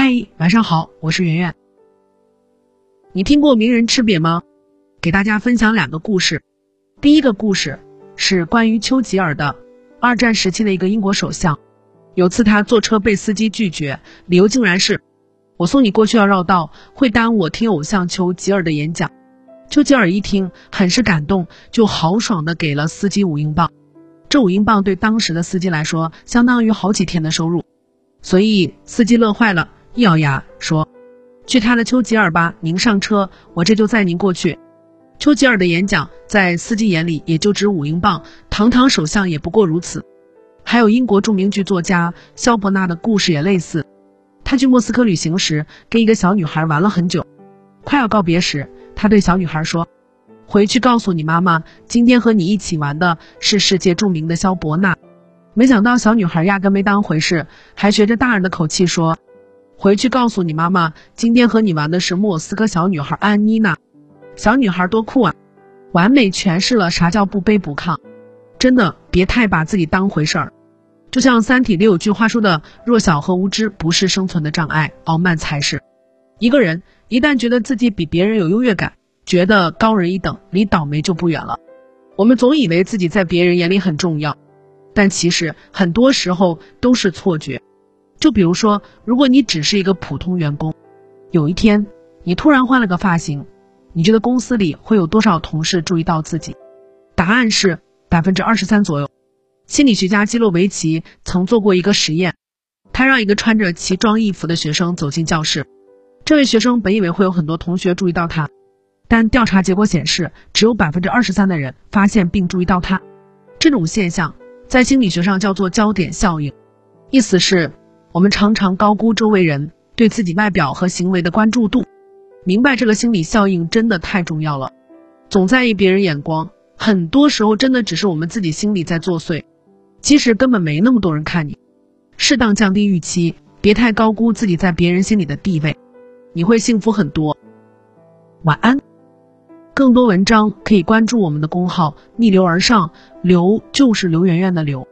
嗨，晚上好，我是圆圆。你听过名人吃瘪吗？给大家分享两个故事。第一个故事是关于丘吉尔的，二战时期的一个英国首相。有次他坐车被司机拒绝，理由竟然是我送你过去要绕道，会耽误我听偶像丘吉尔的演讲。丘吉尔一听很是感动，就豪爽的给了司机五英镑。这五英镑对当时的司机来说，相当于好几天的收入，所以司机乐坏了。一咬牙说：“去他的丘吉尔吧，您上车，我这就载您过去。”丘吉尔的演讲在司机眼里也就值五英镑，堂堂首相也不过如此。还有英国著名剧作家萧伯纳的故事也类似。他去莫斯科旅行时，跟一个小女孩玩了很久，快要告别时，他对小女孩说：“回去告诉你妈妈，今天和你一起玩的是世界著名的萧伯纳。”没想到小女孩压根没当回事，还学着大人的口气说。回去告诉你妈妈，今天和你玩的是莫斯科小女孩安妮娜。小女孩多酷啊，完美诠释了啥叫不卑不亢。真的别太把自己当回事儿。就像《三体》里有句话说的：“弱小和无知不是生存的障碍，傲慢才是。”一个人一旦觉得自己比别人有优越感，觉得高人一等，离倒霉就不远了。我们总以为自己在别人眼里很重要，但其实很多时候都是错觉。就比如说，如果你只是一个普通员工，有一天你突然换了个发型，你觉得公司里会有多少同事注意到自己？答案是百分之二十三左右。心理学家基洛维奇曾做过一个实验，他让一个穿着奇装异服的学生走进教室，这位学生本以为会有很多同学注意到他，但调查结果显示，只有百分之二十三的人发现并注意到他。这种现象在心理学上叫做焦点效应，意思是。我们常常高估周围人对自己外表和行为的关注度，明白这个心理效应真的太重要了。总在意别人眼光，很多时候真的只是我们自己心里在作祟，其实根本没那么多人看你。适当降低预期，别太高估自己在别人心里的地位，你会幸福很多。晚安。更多文章可以关注我们的公号“逆流而上”，流就是刘媛媛的流。